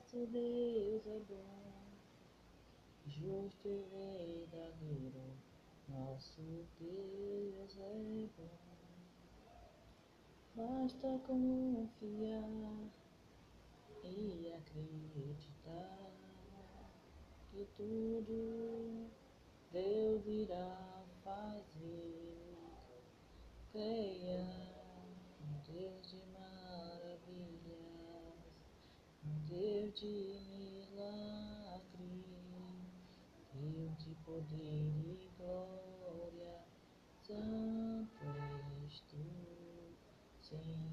Nosso Deus é bom, justo e verdadeiro. Nosso Deus é bom. Basta confiar e acreditar que tudo Deus irá fazer. de milagre, Deus de poder e glória, Santo és tu, Senhor.